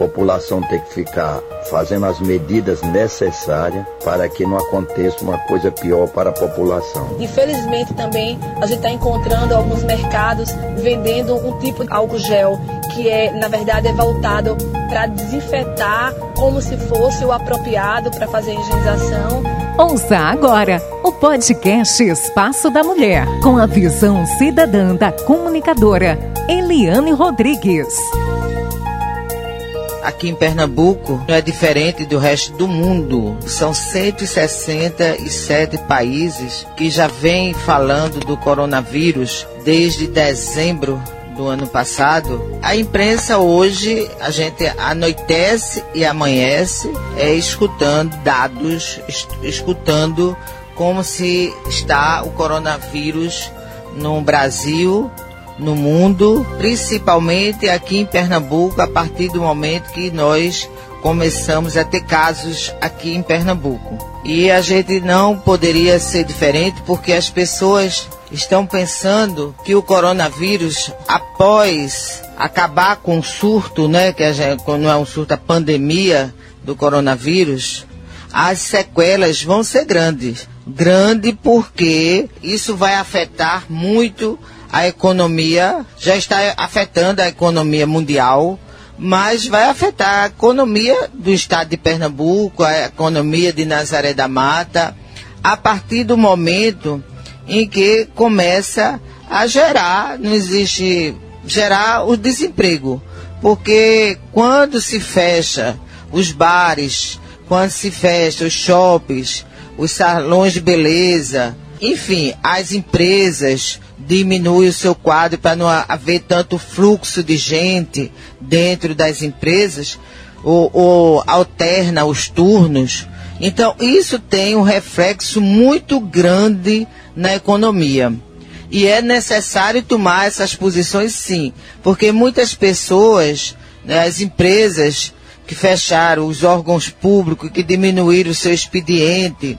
população tem que ficar fazendo as medidas necessárias para que não aconteça uma coisa pior para a população. Infelizmente também a gente está encontrando alguns mercados vendendo um tipo de álcool gel que é, na verdade, é voltado para desinfetar como se fosse o apropriado para fazer a higienização. Ouça agora o podcast Espaço da Mulher, com a visão cidadã da comunicadora Eliane Rodrigues. Aqui em Pernambuco não é diferente do resto do mundo. São 167 países que já vêm falando do coronavírus desde dezembro do ano passado, a imprensa hoje a gente anoitece e amanhece é escutando dados, escutando como se está o coronavírus no Brasil, no mundo, principalmente aqui em Pernambuco, a partir do momento que nós começamos a ter casos aqui em Pernambuco. E a gente não poderia ser diferente porque as pessoas estão pensando que o coronavírus, após acabar com o surto, né, que não é um surto, a pandemia do coronavírus, as sequelas vão ser grandes. Grande porque isso vai afetar muito a economia, já está afetando a economia mundial, mas vai afetar a economia do estado de Pernambuco, a economia de Nazaré da Mata, a partir do momento em que começa a gerar, não existe gerar o desemprego. Porque quando se fecha os bares, quando se fecha os shoppings, os salões de beleza, enfim, as empresas diminuem o seu quadro para não haver tanto fluxo de gente dentro das empresas, ou, ou alterna os turnos. Então, isso tem um reflexo muito grande na economia. E é necessário tomar essas posições sim, porque muitas pessoas, né, as empresas que fecharam, os órgãos públicos que diminuíram o seu expediente,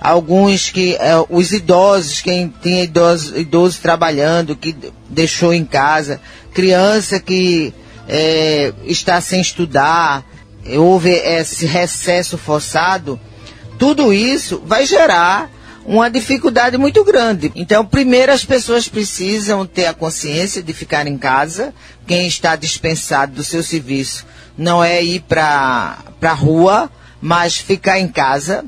alguns que, é, os idosos, quem tinha idosos, idosos trabalhando, que deixou em casa, criança que é, está sem estudar, houve esse recesso forçado, tudo isso vai gerar uma dificuldade muito grande. Então, primeiro as pessoas precisam ter a consciência de ficar em casa. Quem está dispensado do seu serviço não é ir para a rua, mas ficar em casa.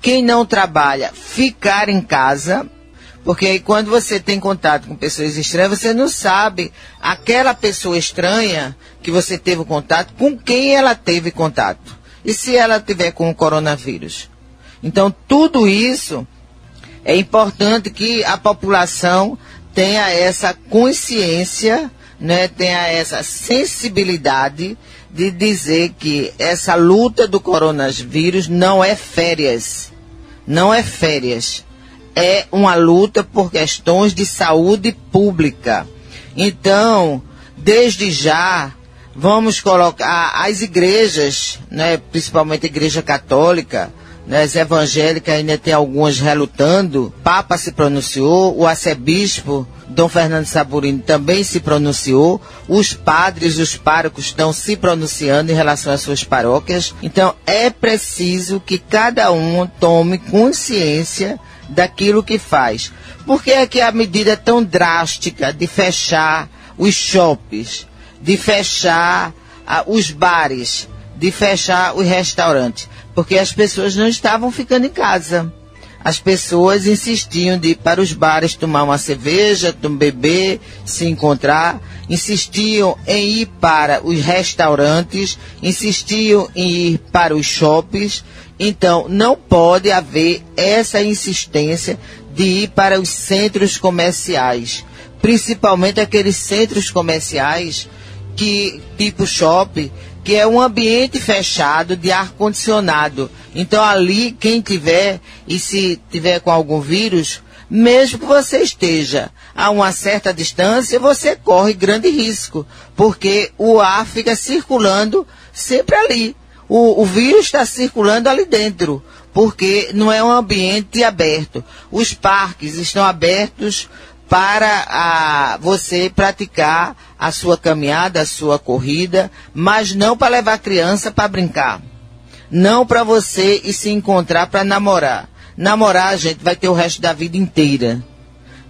Quem não trabalha, ficar em casa. Porque aí quando você tem contato com pessoas estranhas, você não sabe aquela pessoa estranha que você teve contato, com quem ela teve contato. E se ela tiver com o coronavírus? Então, tudo isso é importante que a população tenha essa consciência, né, tenha essa sensibilidade de dizer que essa luta do coronavírus não é férias. Não é férias. É uma luta por questões de saúde pública. Então, desde já, vamos colocar as igrejas, né, principalmente a igreja católica, as evangélicas ainda tem algumas relutando. Papa se pronunciou, o arcebispo Dom Fernando Saburino também se pronunciou, os padres, os párocos estão se pronunciando em relação às suas paróquias. Então é preciso que cada um tome consciência daquilo que faz. Por que é que a medida tão drástica de fechar os shoppings, de fechar ah, os bares, de fechar os restaurantes? Porque as pessoas não estavam ficando em casa. As pessoas insistiam de ir para os bares tomar uma cerveja, beber, se encontrar, insistiam em ir para os restaurantes, insistiam em ir para os shoppings. Então, não pode haver essa insistência de ir para os centros comerciais, principalmente aqueles centros comerciais que tipo shopping que é um ambiente fechado de ar condicionado. Então ali quem tiver e se tiver com algum vírus, mesmo que você esteja a uma certa distância, você corre grande risco, porque o ar fica circulando sempre ali. O, o vírus está circulando ali dentro, porque não é um ambiente aberto. Os parques estão abertos para a, você praticar a sua caminhada, a sua corrida, mas não para levar a criança para brincar. Não para você e se encontrar para namorar. Namorar a gente vai ter o resto da vida inteira.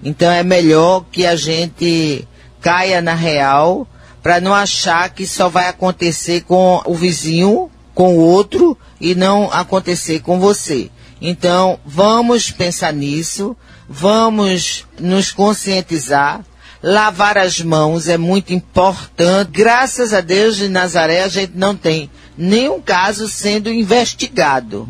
Então é melhor que a gente caia na real para não achar que só vai acontecer com o vizinho, com o outro e não acontecer com você. Então, vamos pensar nisso, vamos nos conscientizar. Lavar as mãos é muito importante. Graças a Deus de Nazaré a gente não tem nenhum caso sendo investigado.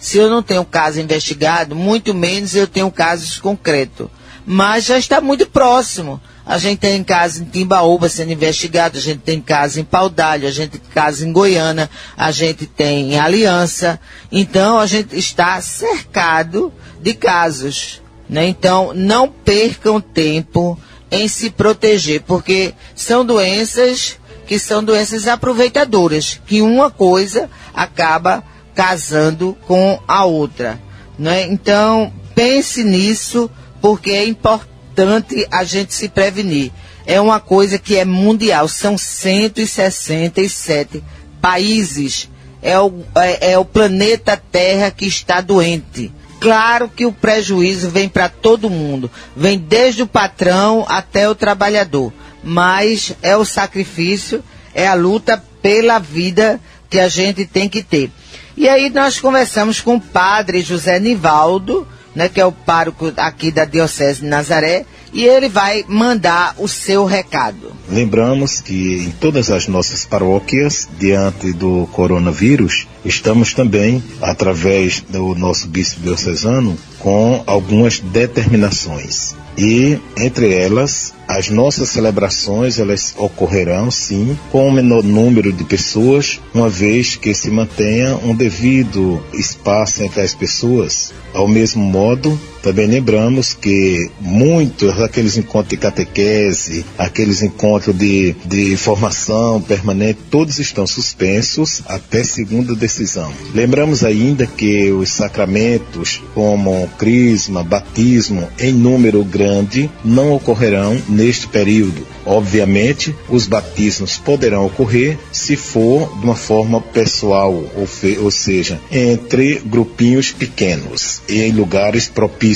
Se eu não tenho caso investigado, muito menos eu tenho casos concretos. Mas já está muito próximo. A gente tem casos em Timbaúba sendo investigado, a gente tem casos em Paudalho, a gente tem casos em Goiânia, a gente tem em Aliança. Então a gente está cercado de casos. Né? Então não percam tempo em se proteger, porque são doenças que são doenças aproveitadoras, que uma coisa acaba casando com a outra. Né? Então pense nisso, porque é importante a gente se prevenir. É uma coisa que é mundial, são 167 países. É o, é, é o planeta Terra que está doente. Claro que o prejuízo vem para todo mundo, vem desde o patrão até o trabalhador, mas é o sacrifício, é a luta pela vida que a gente tem que ter. E aí nós conversamos com o padre José Nivaldo, né, que é o pároco aqui da Diocese de Nazaré, e ele vai mandar o seu recado. Lembramos que em todas as nossas paróquias, diante do coronavírus, estamos também, através do nosso bispo diocesano, com algumas determinações. E, entre elas, as nossas celebrações elas ocorrerão sim com um menor número de pessoas, uma vez que se mantenha um devido espaço entre as pessoas. Ao mesmo modo, também lembramos que muitos daqueles encontros de catequese, aqueles encontros de, de formação permanente, todos estão suspensos até segunda decisão. Lembramos ainda que os sacramentos, como crisma, batismo, em número grande, não ocorrerão neste período. Obviamente, os batismos poderão ocorrer se for de uma forma pessoal, ou, ou seja, entre grupinhos pequenos e em lugares propícios.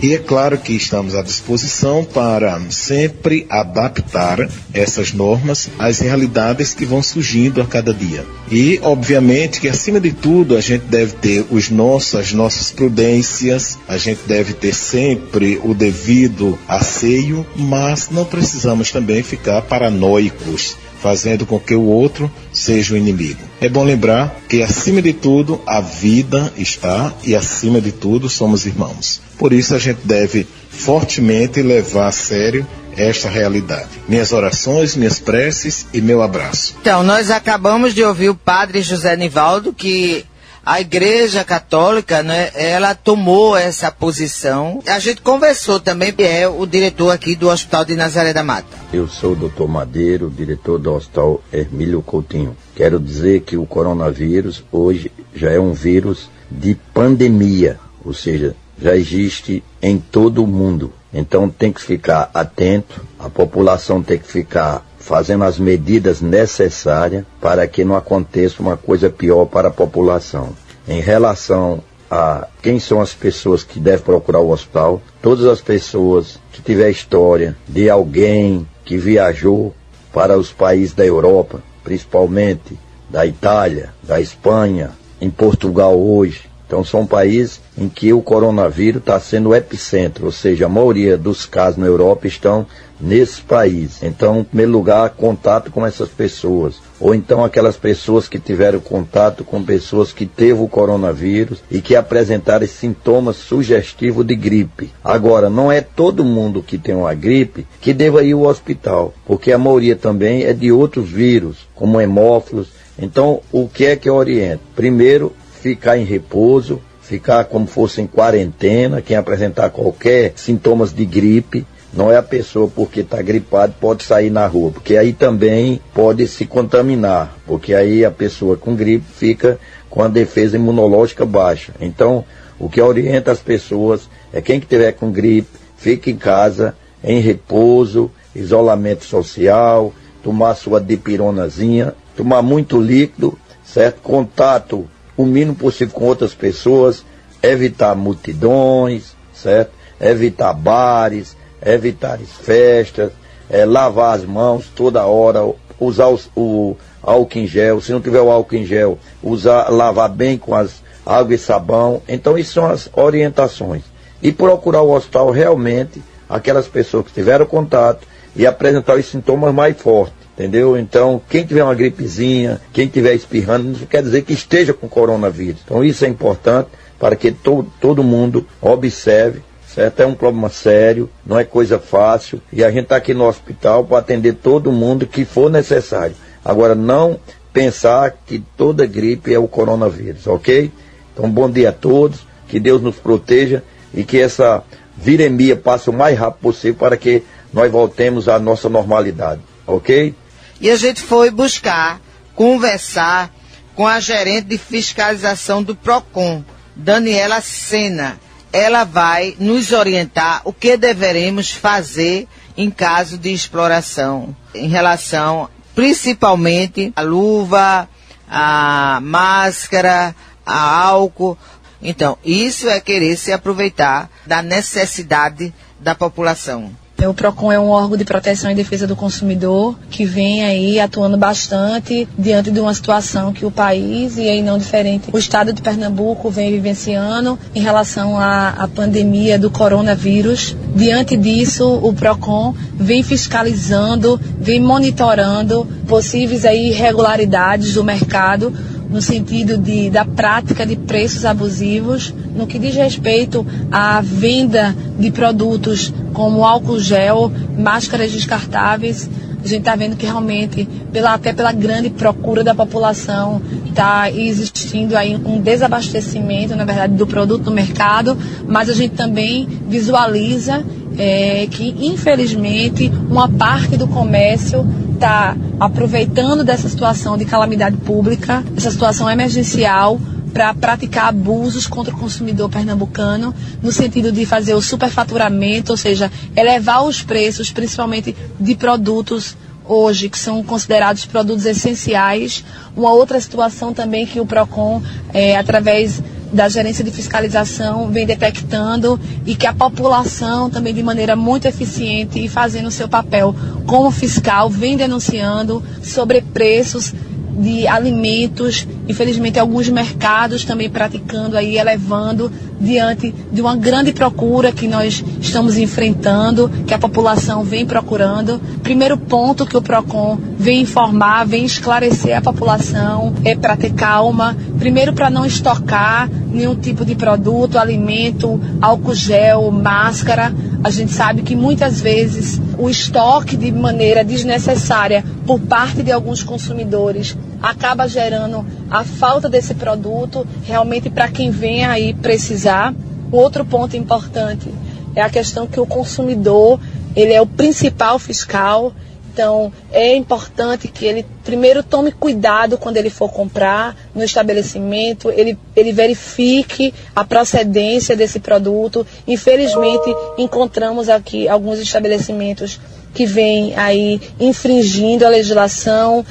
E é claro que estamos à disposição para sempre adaptar essas normas às realidades que vão surgindo a cada dia. E, obviamente, que acima de tudo a gente deve ter os nossos, as nossas prudências, a gente deve ter sempre o devido asseio, mas não precisamos também ficar paranoicos, fazendo com que o outro seja o inimigo. É bom lembrar que, acima de tudo, a vida está e, acima de tudo, somos irmãos. Por isso, a gente deve fortemente levar a sério esta realidade. Minhas orações, minhas preces e meu abraço. Então, nós acabamos de ouvir o padre José Nivaldo, que a Igreja Católica, né, ela tomou essa posição. A gente conversou também, é o diretor aqui do Hospital de Nazaré da Mata. Eu sou o doutor Madeiro, diretor do Hospital Hermílio Coutinho. Quero dizer que o coronavírus hoje já é um vírus de pandemia, ou seja, já existe em todo o mundo. Então tem que ficar atento, a população tem que ficar fazendo as medidas necessárias para que não aconteça uma coisa pior para a população. Em relação a quem são as pessoas que devem procurar o hospital, todas as pessoas que tiver história de alguém que viajou para os países da Europa, principalmente da Itália, da Espanha, em Portugal hoje. Então são países em que o coronavírus está sendo o epicentro, ou seja, a maioria dos casos na Europa estão nesses países. Então, em primeiro lugar, contato com essas pessoas. Ou então aquelas pessoas que tiveram contato com pessoas que teve o coronavírus e que apresentaram sintomas sugestivos de gripe. Agora, não é todo mundo que tem uma gripe que deva ir ao hospital, porque a maioria também é de outros vírus, como hemófilos. Então, o que é que eu oriento? Primeiro, ficar em repouso, ficar como fosse em quarentena, quem apresentar qualquer sintomas de gripe, não é a pessoa porque está gripado pode sair na rua, porque aí também pode se contaminar, porque aí a pessoa com gripe fica com a defesa imunológica baixa. Então, o que orienta as pessoas é quem que tiver com gripe, fique em casa, em repouso, isolamento social, tomar sua dipironazinha, tomar muito líquido, certo? Contato o mínimo possível com outras pessoas, evitar multidões, certo? Evitar bares, evitar festas, é, lavar as mãos toda hora, usar os, o álcool em gel, se não tiver o álcool em gel, usar, lavar bem com as água e sabão. Então, isso são as orientações. E procurar o hospital realmente aquelas pessoas que tiveram contato e apresentar os sintomas mais fortes. Entendeu? Então, quem tiver uma gripezinha, quem tiver espirrando, não quer dizer que esteja com coronavírus. Então, isso é importante para que to todo mundo observe certo? É um problema sério, não é coisa fácil, e a gente está aqui no hospital para atender todo mundo que for necessário. Agora, não pensar que toda gripe é o coronavírus, ok? Então, bom dia a todos, que Deus nos proteja e que essa viremia passe o mais rápido possível para que nós voltemos à nossa normalidade, ok? E a gente foi buscar, conversar com a gerente de fiscalização do PROCON, Daniela Sena. Ela vai nos orientar o que deveremos fazer em caso de exploração, em relação principalmente a luva, a máscara, a álcool. Então, isso é querer se aproveitar da necessidade da população. O PROCON é um órgão de proteção e defesa do consumidor que vem aí atuando bastante diante de uma situação que o país, e aí não diferente, o estado de Pernambuco vem vivenciando em relação à, à pandemia do coronavírus. Diante disso, o PROCON vem fiscalizando, vem monitorando possíveis aí irregularidades do mercado no sentido de, da prática de preços abusivos, no que diz respeito à venda de produtos como álcool gel, máscaras descartáveis. A gente está vendo que realmente, pela, até pela grande procura da população, está existindo aí um desabastecimento, na verdade, do produto no mercado, mas a gente também visualiza é, que, infelizmente, uma parte do comércio está aproveitando dessa situação de calamidade pública, essa situação emergencial, para praticar abusos contra o consumidor pernambucano, no sentido de fazer o superfaturamento, ou seja, elevar os preços, principalmente de produtos hoje que são considerados produtos essenciais. Uma outra situação também que o PROCON, é, através da gerência de fiscalização vem detectando e que a população também de maneira muito eficiente e fazendo o seu papel como fiscal vem denunciando sobre preços de alimentos, infelizmente alguns mercados também praticando aí, elevando diante de uma grande procura que nós estamos enfrentando, que a população vem procurando. Primeiro ponto que o PROCON vem informar, vem esclarecer a população é para ter calma. Primeiro para não estocar nenhum tipo de produto, alimento, álcool gel, máscara. A gente sabe que muitas vezes o estoque de maneira desnecessária por parte de alguns consumidores acaba gerando a falta desse produto realmente para quem vem aí precisar. Outro ponto importante é a questão que o consumidor ele é o principal fiscal. Então, é importante que ele primeiro tome cuidado quando ele for comprar no estabelecimento, ele, ele verifique a procedência desse produto. Infelizmente, encontramos aqui alguns estabelecimentos que vêm aí infringindo a legislação,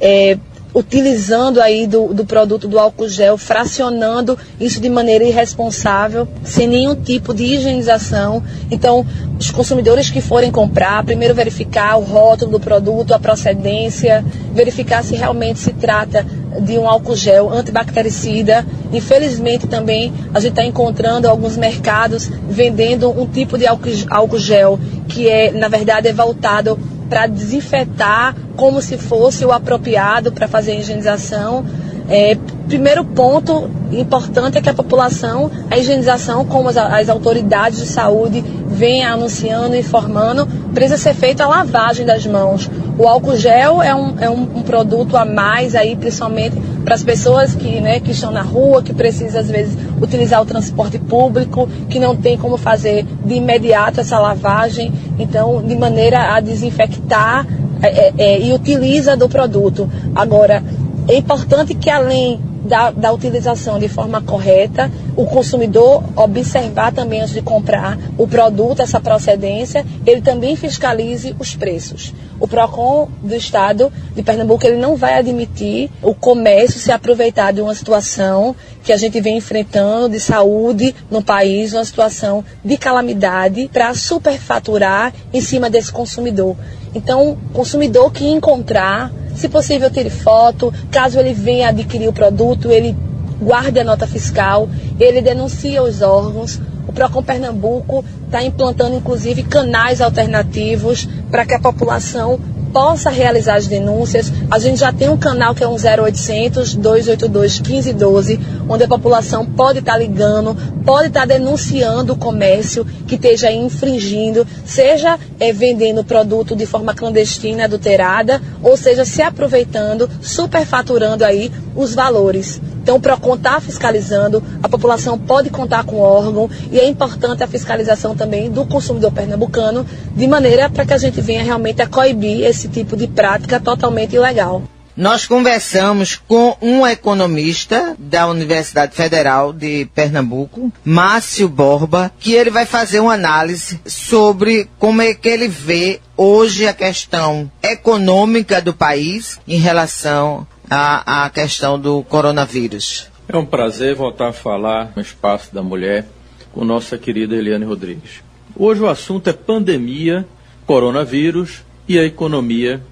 é, utilizando aí do, do produto do álcool gel, fracionando isso de maneira irresponsável, sem nenhum tipo de higienização. Então, os consumidores que forem comprar, primeiro verificar o rótulo do produto, a procedência, verificar se realmente se trata de um álcool gel antibactericida. Infelizmente também a gente está encontrando alguns mercados vendendo um tipo de álcool, gel que é, na verdade, é voltado para desinfetar como se fosse o apropriado para fazer a higienização. É, primeiro ponto importante é que a população, a higienização, como as, as autoridades de saúde vêm anunciando e informando, precisa ser feita a lavagem das mãos. O álcool gel é um, é um, um produto a mais aí, principalmente para as pessoas que, né, que estão na rua, que precisam às vezes utilizar o transporte público, que não tem como fazer de imediato essa lavagem, então de maneira a desinfectar é, é, é e utiliza do produto. Agora, é importante que além da, da utilização de forma correta, o consumidor observar também antes de comprar o produto, essa procedência, ele também fiscalize os preços. O PROCON do Estado de Pernambuco ele não vai admitir o comércio se aproveitar de uma situação que a gente vem enfrentando de saúde no país, uma situação de calamidade, para superfaturar em cima desse consumidor. Então, consumidor que encontrar, se possível, tire foto, caso ele venha adquirir o produto, ele guarde a nota fiscal, ele denuncia os órgãos. O Procon Pernambuco está implantando, inclusive, canais alternativos para que a população possa realizar as denúncias. A gente já tem um canal que é um 0800 282 1512, onde a população pode estar tá ligando, pode estar tá denunciando o comércio que esteja infringindo, seja é, vendendo produto de forma clandestina, adulterada, ou seja, se aproveitando, superfaturando aí os valores. Então, o PROCON está fiscalizando, a população pode contar com o órgão e é importante a fiscalização também do consumidor pernambucano, de maneira para que a gente venha realmente a coibir esse tipo de prática totalmente ilegal. Nós conversamos com um economista da Universidade Federal de Pernambuco, Márcio Borba, que ele vai fazer uma análise sobre como é que ele vê hoje a questão econômica do país em relação a questão do coronavírus. É um prazer voltar a falar no Espaço da Mulher com nossa querida Eliane Rodrigues. Hoje o assunto é pandemia, coronavírus e a economia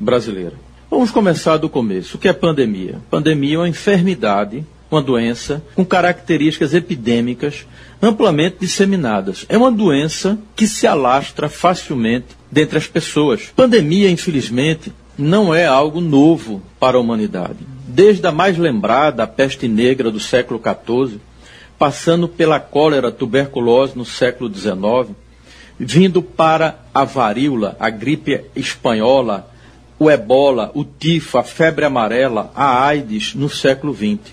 brasileira. Vamos começar do começo. O que é pandemia? Pandemia é uma enfermidade, uma doença com características epidêmicas amplamente disseminadas. É uma doença que se alastra facilmente dentre as pessoas. Pandemia, infelizmente, não é algo novo para a humanidade. Desde a mais lembrada, a peste negra do século XIV, passando pela cólera, tuberculose no século XIX, vindo para a varíola, a gripe espanhola, o ebola, o tifo, a febre amarela, a AIDS no século XX.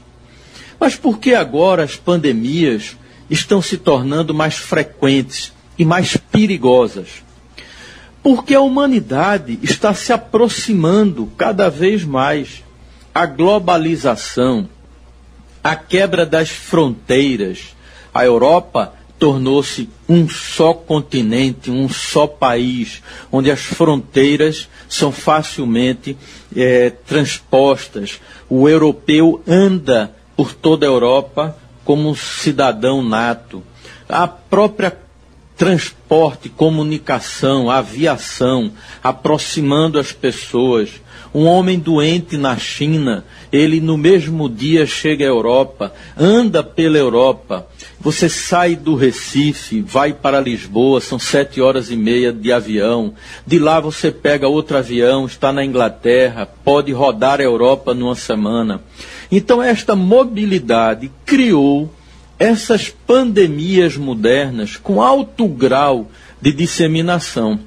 Mas por que agora as pandemias estão se tornando mais frequentes e mais perigosas? Porque a humanidade está se aproximando cada vez mais. A globalização, a quebra das fronteiras. A Europa tornou-se um só continente, um só país, onde as fronteiras são facilmente é, transpostas. O europeu anda por toda a Europa como um cidadão nato. A própria transporte, comunicação, aviação, aproximando as pessoas. Um homem doente na China, ele no mesmo dia chega à Europa, anda pela Europa. Você sai do Recife, vai para Lisboa, são sete horas e meia de avião. De lá você pega outro avião, está na Inglaterra, pode rodar a Europa numa semana. Então, esta mobilidade criou essas pandemias modernas com alto grau de disseminação.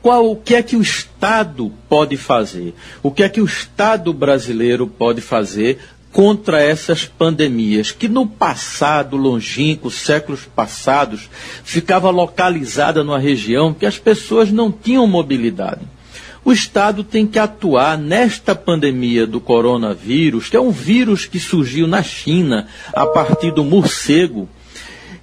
Qual, o que é que o Estado pode fazer? O que é que o Estado brasileiro pode fazer contra essas pandemias, que no passado longínquo, séculos passados, ficava localizada numa região que as pessoas não tinham mobilidade o Estado tem que atuar nesta pandemia do coronavírus, que é um vírus que surgiu na China a partir do morcego,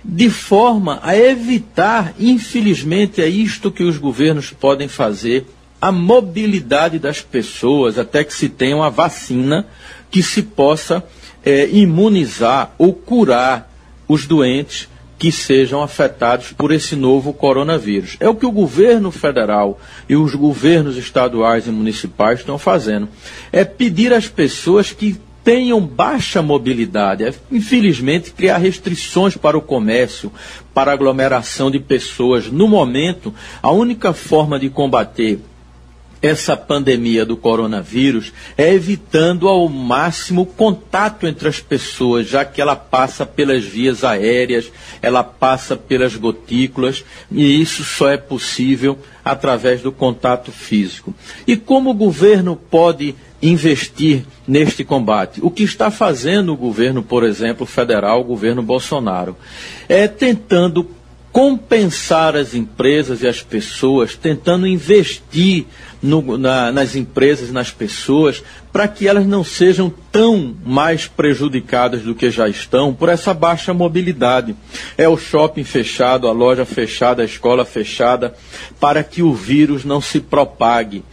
de forma a evitar, infelizmente, é isto que os governos podem fazer, a mobilidade das pessoas, até que se tenha uma vacina que se possa é, imunizar ou curar os doentes que sejam afetados por esse novo coronavírus. É o que o governo federal e os governos estaduais e municipais estão fazendo. É pedir às pessoas que tenham baixa mobilidade, é, infelizmente, criar restrições para o comércio, para a aglomeração de pessoas. No momento, a única forma de combater essa pandemia do coronavírus é evitando ao máximo o contato entre as pessoas, já que ela passa pelas vias aéreas, ela passa pelas gotículas, e isso só é possível através do contato físico. E como o governo pode investir neste combate? O que está fazendo o governo, por exemplo, federal, o governo Bolsonaro, é tentando compensar as empresas e as pessoas, tentando investir no, na, nas empresas e nas pessoas para que elas não sejam tão mais prejudicadas do que já estão por essa baixa mobilidade. É o shopping fechado, a loja fechada, a escola fechada, para que o vírus não se propague.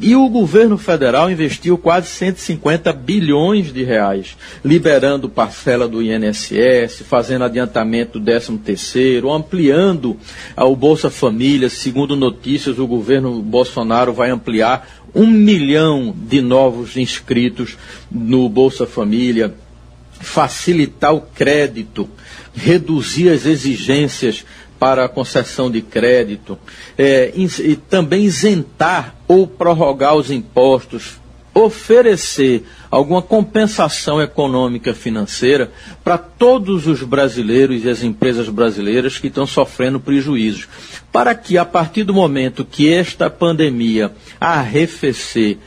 E o governo federal investiu quase 150 bilhões de reais, liberando parcela do INSS, fazendo adiantamento do 13 terceiro, ampliando o Bolsa Família. Segundo notícias, o governo Bolsonaro vai ampliar um milhão de novos inscritos no Bolsa Família, facilitar o crédito, reduzir as exigências para a concessão de crédito, é, e também isentar ou prorrogar os impostos, oferecer alguma compensação econômica financeira para todos os brasileiros e as empresas brasileiras que estão sofrendo prejuízos, para que a partir do momento que esta pandemia arrefecer,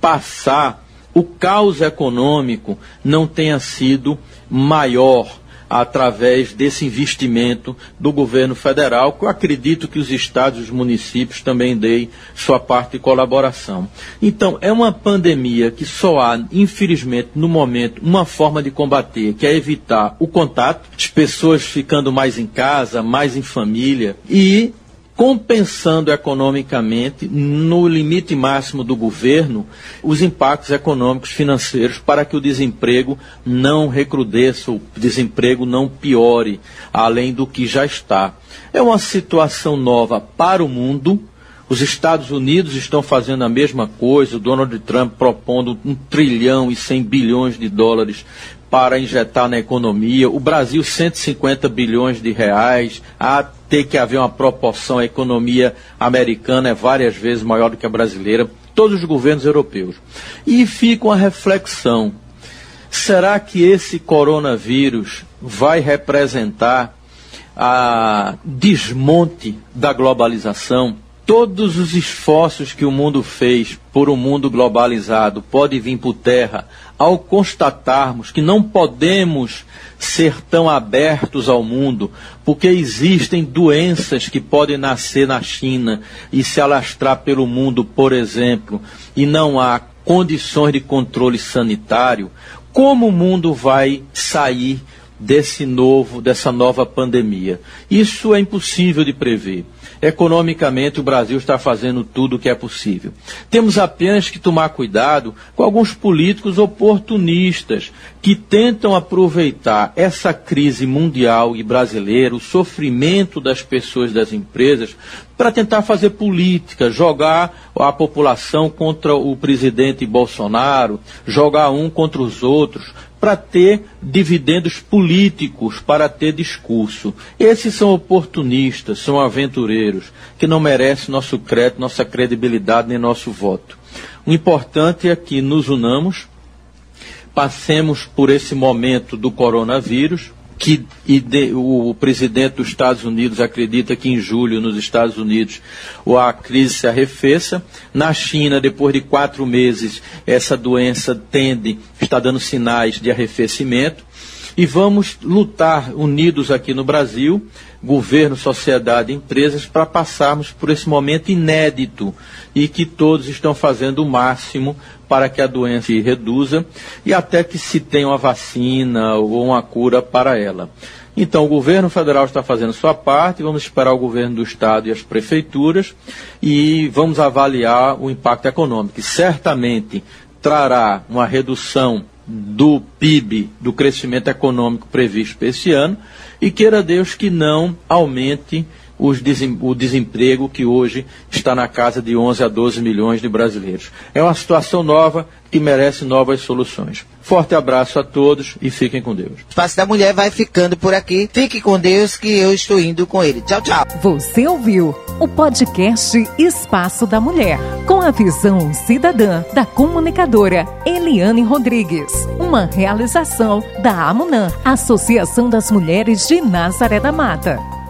passar, o caos econômico não tenha sido maior através desse investimento do governo federal, que eu acredito que os estados e os municípios também deem sua parte de colaboração. Então, é uma pandemia que só há, infelizmente, no momento, uma forma de combater, que é evitar o contato, as pessoas ficando mais em casa, mais em família e compensando economicamente, no limite máximo do governo, os impactos econômicos financeiros para que o desemprego não recrudesça, o desemprego não piore, além do que já está. É uma situação nova para o mundo. Os Estados Unidos estão fazendo a mesma coisa, o Donald Trump propondo um trilhão e cem bilhões de dólares para injetar na economia, o Brasil 150 bilhões de reais, há ter que haver uma proporção, a economia americana é várias vezes maior do que a brasileira, todos os governos europeus. E fica uma reflexão, será que esse coronavírus vai representar a desmonte da globalização? Todos os esforços que o mundo fez por um mundo globalizado podem vir por terra ao constatarmos que não podemos ser tão abertos ao mundo, porque existem doenças que podem nascer na China e se alastrar pelo mundo, por exemplo, e não há condições de controle sanitário, como o mundo vai sair desse novo, dessa nova pandemia? Isso é impossível de prever. Economicamente, o Brasil está fazendo tudo o que é possível. Temos apenas que tomar cuidado com alguns políticos oportunistas que tentam aproveitar essa crise mundial e brasileira, o sofrimento das pessoas das empresas, para tentar fazer política, jogar a população contra o presidente Bolsonaro, jogar um contra os outros, para ter dividendos políticos, para ter discurso. Esses são oportunistas, são aventureiros, que não merecem nosso crédito, nossa credibilidade nem nosso voto. O importante é que nos unamos, passemos por esse momento do coronavírus, que o presidente dos Estados Unidos acredita que em julho, nos Estados Unidos, a crise se arrefeça. Na China, depois de quatro meses, essa doença tende, está dando sinais de arrefecimento. E vamos lutar unidos aqui no Brasil, governo, sociedade, empresas, para passarmos por esse momento inédito e que todos estão fazendo o máximo para que a doença se reduza e até que se tenha uma vacina ou uma cura para ela. Então, o governo federal está fazendo sua parte, vamos esperar o governo do estado e as prefeituras e vamos avaliar o impacto econômico. E certamente trará uma redução do PIB, do crescimento econômico previsto para esse ano, e queira Deus que não aumente desem, o desemprego que hoje está na casa de 11 a 12 milhões de brasileiros. É uma situação nova que merece novas soluções. Forte abraço a todos e fiquem com Deus. O Espaço da Mulher vai ficando por aqui. Fique com Deus que eu estou indo com ele. Tchau, tchau. Você ouviu o podcast Espaço da Mulher, com a visão cidadã da comunicadora Eliane Rodrigues. Uma realização da AMUNAM, Associação das Mulheres de Nazaré da Mata.